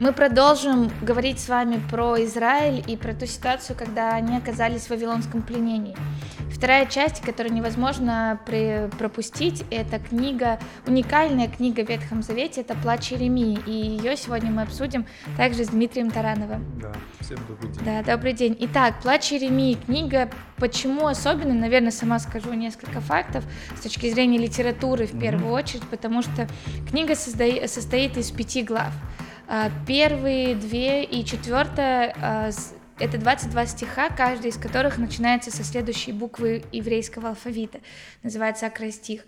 Мы продолжим говорить с вами про Израиль и про ту ситуацию, когда они оказались в Вавилонском пленении. Вторая часть, которую невозможно пропустить, это книга, уникальная книга в Ветхом Завете, это «Плач Иеремии», и ее сегодня мы обсудим также с Дмитрием Тарановым. Да, всем добрый день. Да, добрый день. Итак, «Плач Иеремии», книга, почему особенно, наверное, сама скажу несколько фактов с точки зрения литературы в первую mm-hmm. очередь, потому что книга состоит из пяти глав. А, первые две и четвертая а, это 22 стиха, каждый из которых начинается со следующей буквы еврейского алфавита. Называется акростих.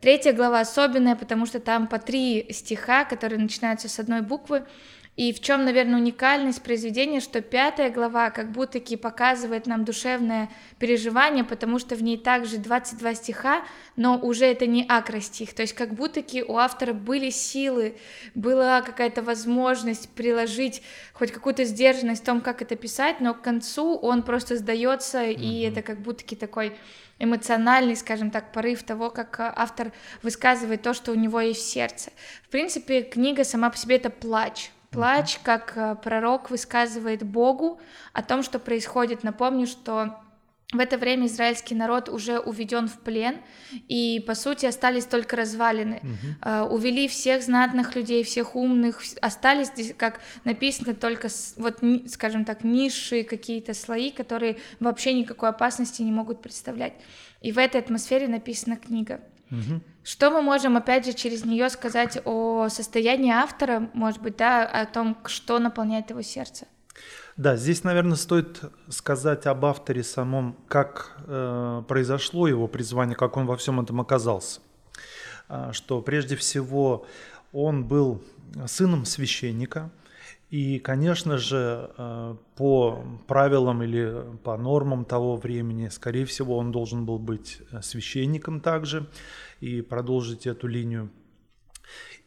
Третья глава особенная, потому что там по три стиха, которые начинаются с одной буквы. И в чем, наверное, уникальность произведения, что пятая глава как будто-таки показывает нам душевное переживание, потому что в ней также 22 стиха, но уже это не акростих, то есть как будто-таки у автора были силы, была какая-то возможность приложить хоть какую-то сдержанность в том, как это писать, но к концу он просто сдается, mm-hmm. и это как будто-таки такой эмоциональный, скажем так, порыв того, как автор высказывает то, что у него есть в сердце. В принципе, книга сама по себе это плач, Плач, как э, пророк высказывает Богу о том, что происходит. Напомню, что в это время израильский народ уже уведен в плен, и по сути остались только развалины. Угу. Uh, увели всех знатных людей, всех умных, остались здесь, как написано, только вот, скажем так, низшие какие-то слои, которые вообще никакой опасности не могут представлять. И в этой атмосфере написана книга. Угу. Что мы можем, опять же, через нее сказать о состоянии автора, может быть, да, о том, что наполняет его сердце? Да, здесь, наверное, стоит сказать об авторе самом, как э, произошло его призвание, как он во всем этом оказался. А, что прежде всего он был сыном священника, и, конечно же, э, по правилам или по нормам того времени, скорее всего, он должен был быть э, священником также и продолжить эту линию.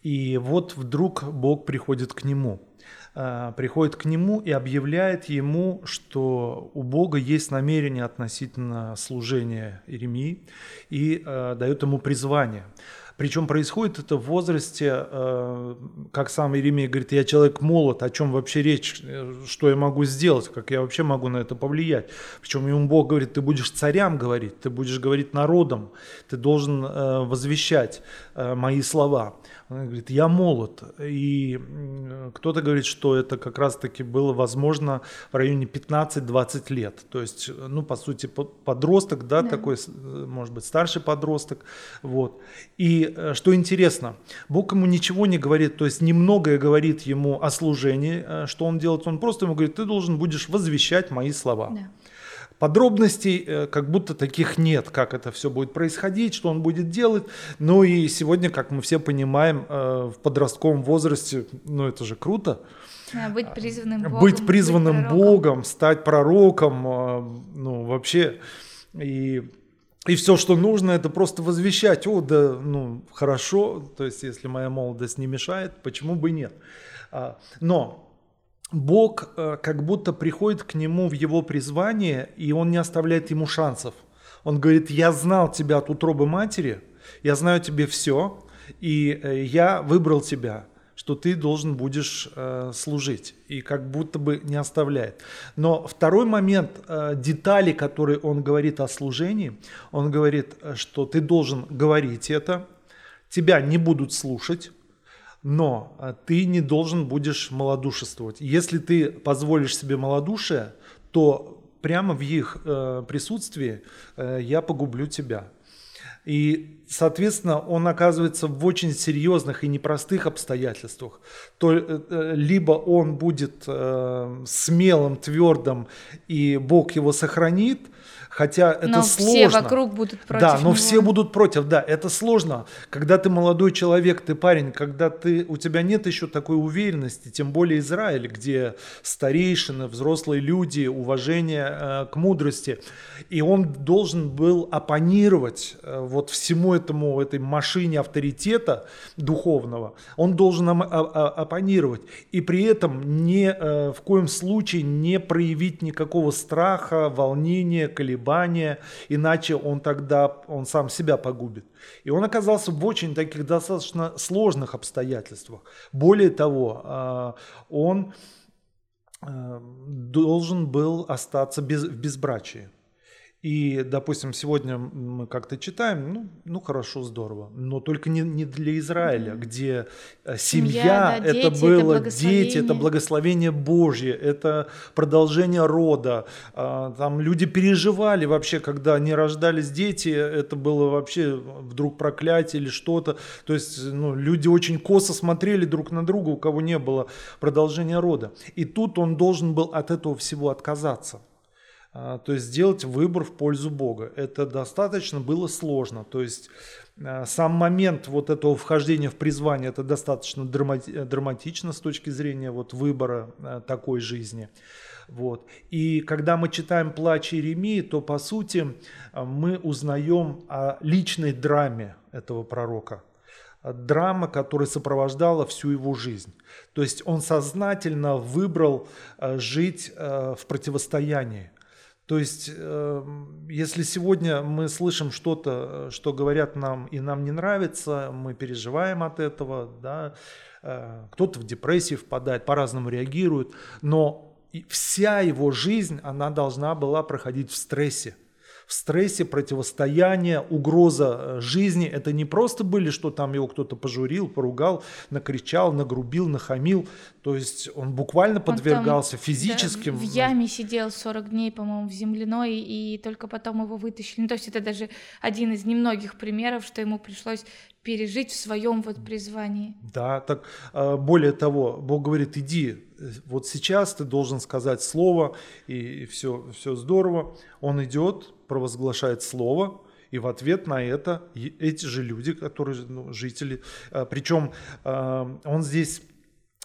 И вот вдруг Бог приходит к нему. Э, приходит к нему и объявляет ему, что у Бога есть намерение относительно служения Иеремии и дает ему призвание – причем происходит это в возрасте, э, как сам Иеремия говорит, я человек молод, о чем вообще речь, э, что я могу сделать, как я вообще могу на это повлиять. Причем ему Бог говорит, ты будешь царям говорить, ты будешь говорить народам, ты должен э, возвещать мои слова. Он говорит, я молод. И кто-то говорит, что это как раз-таки было возможно в районе 15-20 лет. То есть, ну, по сути, подросток, да, да. такой, может быть, старший подросток. Вот. И э, что интересно, Бог ему ничего не говорит, то есть немногое говорит ему о служении, э, что он делает. Он просто ему говорит, ты должен будешь возвещать мои слова. Да. Подробностей э, как будто таких нет, как это все будет происходить, что он будет делать. Ну и сегодня, как мы все понимаем, в подростковом возрасте, ну это же круто. Да, быть призванным Богом. Быть призванным быть Богом, стать пророком, ну вообще. И, и все, что нужно, это просто возвещать, о, да, ну хорошо, то есть если моя молодость не мешает, почему бы нет. А, но Бог э, как будто приходит к нему в его призвание, и он не оставляет ему шансов. Он говорит, я знал тебя от утробы матери, я знаю тебе все, и э, я выбрал тебя, что ты должен будешь э, служить, и как будто бы не оставляет. Но второй момент, детали, которые он говорит о служении, он говорит, что ты должен говорить это, тебя не будут слушать, но а, ты не должен будешь малодушествовать. Если ты позволишь себе малодушие, то прямо в их э, присутствии э, я погублю тебя. И, соответственно, он оказывается в очень серьезных и непростых обстоятельствах. То, э, э либо он будет э, смелым, твердым, и Бог его сохранит, Хотя это но сложно. все вокруг будут против Да, но него. все будут против, да, это сложно. Когда ты молодой человек, ты парень, когда ты, у тебя нет еще такой уверенности, тем более Израиль, где старейшины, взрослые люди, уважение э, к мудрости. И он должен был оппонировать э, вот всему этому, этой машине авторитета духовного, он должен а, оппонировать. И при этом не, э, в коем случае не проявить никакого страха, волнения, колебания иначе он тогда, он сам себя погубит. И он оказался в очень таких достаточно сложных обстоятельствах. Более того, а, он а, должен был остаться без, в безбрачии. И, допустим, сегодня мы как-то читаем, ну, ну хорошо, здорово, но только не, не для Израиля, mm-hmm. где э, семья, семья да, это дети, было это дети, это благословение Божье, это продолжение рода. А, там люди переживали вообще, когда не рождались дети, это было вообще вдруг проклятие или что-то. То есть ну, люди очень косо смотрели друг на друга, у кого не было продолжения рода. И тут он должен был от этого всего отказаться. А, то есть сделать выбор в пользу Бога. Это достаточно было сложно. То есть а, сам момент вот этого вхождения в призвание, это достаточно драматично с точки зрения вот выбора а, такой жизни. Вот. И когда мы читаем «Плач Иеремии», то, по сути, мы узнаем о личной драме этого пророка драма, которая сопровождала всю его жизнь. То есть он сознательно выбрал жить в противостоянии. То есть, эм, если сегодня мы слышим что-то, что говорят нам и нам не нравится, мы переживаем от этого, да, э, кто-то в депрессии впадает, по-разному реагирует, но вся его жизнь, она должна была проходить в стрессе в стрессе, противостояние, угроза э, жизни. Это не просто были, что там его кто-то пожурил, поругал, накричал, нагрубил, нахамил. То есть он буквально подвергался он там, физическим... Да, в яме сидел 40 дней, по-моему, в земляной, и только потом его вытащили. Ну, то есть это даже один из немногих примеров, что ему пришлось пережить в своем вот призвании. Да, так а, более того, Бог говорит, иди, вот сейчас ты должен сказать слово, и все, все здорово. Он идет, провозглашает слово, и в ответ на это эти же люди, которые ну, жители, а, причем а, он здесь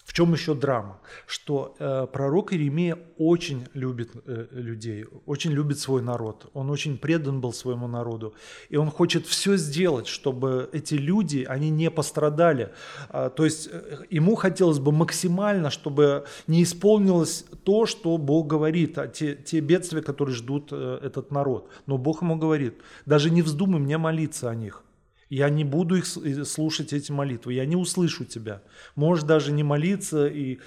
в чем еще драма? Что э, пророк Иеремия очень любит э, людей, очень любит свой народ. Он очень предан был своему народу. И он хочет все сделать, чтобы эти люди, они не пострадали. А, то есть э, ему хотелось бы максимально, чтобы не исполнилось то, что Бог говорит, а те, те бедствия, которые ждут э, этот народ. Но Бог ему говорит, даже не вздумай мне молиться о них. Я не буду их слушать эти молитвы, я не услышу тебя. Можешь даже не молиться и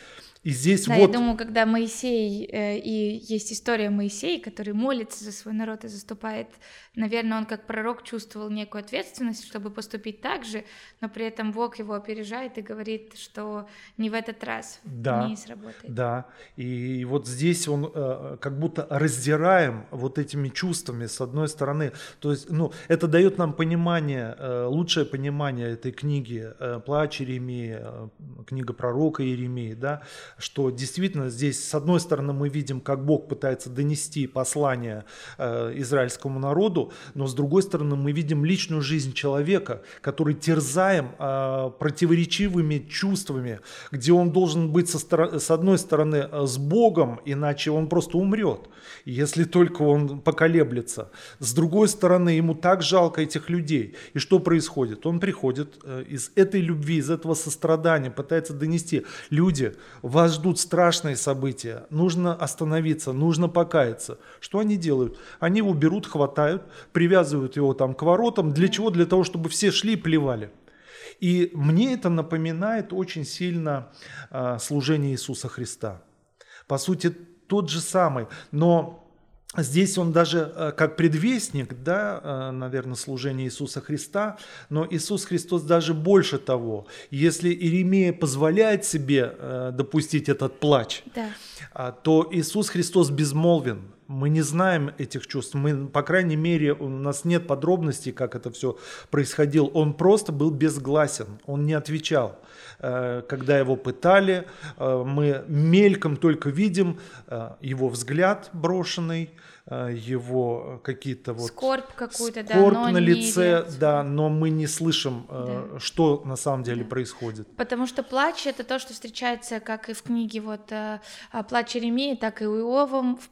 и здесь да, вот... я думаю, когда Моисей, э, и есть история Моисея, который молится за свой народ и заступает, наверное, он как пророк чувствовал некую ответственность, чтобы поступить так же, но при этом Бог его опережает и говорит, что не в этот раз да, не сработает. Да, и вот здесь он э, как будто раздираем вот этими чувствами с одной стороны, то есть, ну, это дает нам понимание, э, лучшее понимание этой книги э, «Плач Иеремии», э, книга пророка Иеремии, да, что действительно здесь, с одной стороны, мы видим, как Бог пытается донести послание э, израильскому народу, но с другой стороны, мы видим личную жизнь человека, который терзаем э, противоречивыми чувствами, где он должен быть со стор- с одной стороны э, с Богом, иначе он просто умрет, если только он поколеблется. С другой стороны, ему так жалко этих людей. И что происходит? Он приходит э, из этой любви, из этого сострадания, пытается донести. Люди, вас ждут страшные события, нужно остановиться, нужно покаяться. Что они делают? Они его берут, хватают, привязывают его там к воротам. Для чего? Для того, чтобы все шли и плевали. И мне это напоминает очень сильно э, служение Иисуса Христа. По сути, тот же самый, но Здесь он даже э, как предвестник, да, э, наверное, служения Иисуса Христа, но Иисус Христос даже больше того. Если Иеремия позволяет себе э, допустить этот плач, да. А, то Иисус Христос безмолвен. Мы не знаем этих чувств. Мы, по крайней мере, у нас нет подробностей, как это все происходило. Он просто был безгласен, он не отвечал. Когда его пытали, мы мельком только видим его взгляд брошенный, Э, его какие-то вот скорбь какую-то, да, скорбь на лице, да, но мы не слышим, э, да. что на самом деле да. происходит. Потому что плач это то, что встречается как и в книге вот э, плач Еремии, так и у Иова в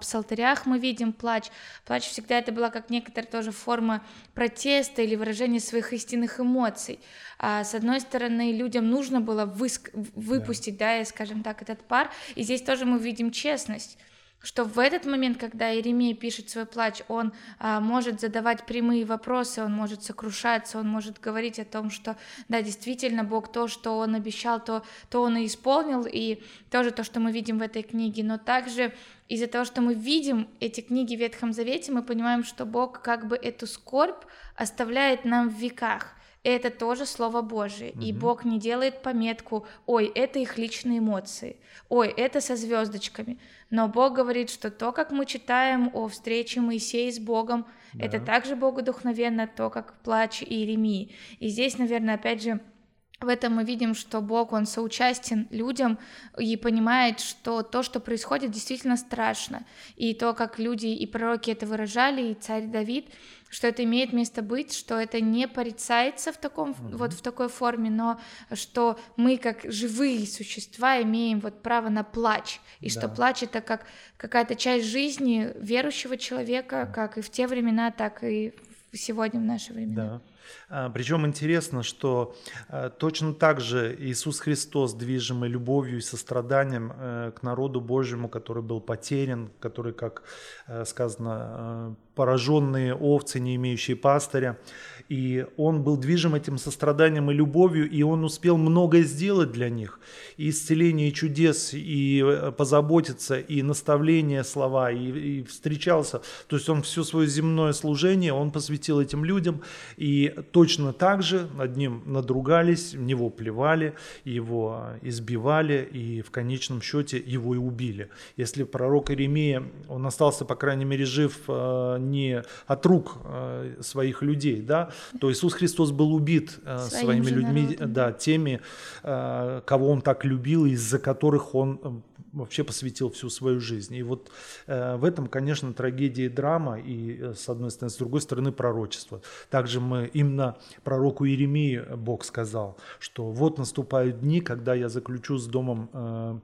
псалтырях мы видим плач. Плач всегда это была как некоторая тоже форма протеста или выражения своих истинных эмоций. А, с одной стороны, людям нужно было выск... выпустить, да. да, скажем так, этот пар, и здесь тоже мы видим честность что в этот момент, когда Иеремия пишет свой плач, он а, может задавать прямые вопросы, он может сокрушаться, он может говорить о том, что да, действительно Бог то, что он обещал, то, то он и исполнил, и тоже то, что мы видим в этой книге, но также из-за того, что мы видим эти книги в Ветхом Завете, мы понимаем, что Бог как бы эту скорбь оставляет нам в веках – это тоже Слово Божие. Угу. И Бог не делает пометку, ой, это их личные эмоции, ой, это со звездочками. Но Бог говорит, что то, как мы читаем о встрече Моисея с Богом, да. это также богодухновенно то, как плач Иеремии. И здесь, наверное, опять же, в этом мы видим, что Бог, Он соучастен людям и понимает, что то, что происходит, действительно страшно. И то, как люди и пророки это выражали, и царь Давид, что это имеет место быть, что это не порицается в таком mm-hmm. вот в такой форме, но что мы как живые существа имеем вот право на плач, и да. что плач это как какая-то часть жизни верующего человека, как и в те времена, так и сегодня в наши времена. Да. А, Причем интересно, что а, точно так же Иисус Христос, движимый любовью и состраданием э, к народу Божьему, который был потерян, который, как э, сказано, э, пораженные овцы, не имеющие пастыря, и он был движим этим состраданием и любовью, и он успел многое сделать для них. И исцеление, и чудес, и позаботиться, и наставление слова, и, и встречался. То есть он все свое земное служение, он посвятил этим людям, и точно так же над ним надругались, в него плевали, его избивали, и в конечном счете его и убили. Если пророк Иеремия, он остался, по крайней мере, жив э, не от рук э, своих людей, да, то Иисус Христос был убит э, своими людьми, народом. да, теми, кого он так любил, из-за которых он вообще посвятил всю свою жизнь. И вот э, в этом, конечно, трагедия и драма, и э, с одной стороны, с другой стороны, пророчество. Также мы именно пророку Иеремии Бог сказал, что вот наступают дни, когда я заключу с домом э,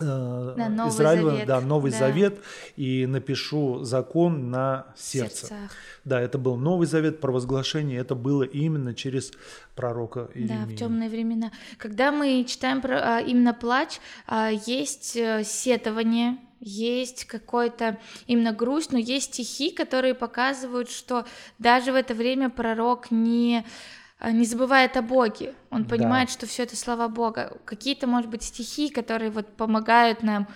Э, да, новый Израиля, завет. да, Новый да. Завет, и напишу закон на сердце. Сердцах. Да, это был Новый Завет, провозглашение, это было именно через пророка Иеремию. Да, в темные времена. Когда мы читаем про а, именно плач, а, есть э, сетование, есть какой-то именно грусть, но есть стихи, которые показывают, что даже в это время пророк не не забывает о Боге. Он понимает, да. что все это слова Бога. Какие-то, может быть, стихи, которые вот помогают нам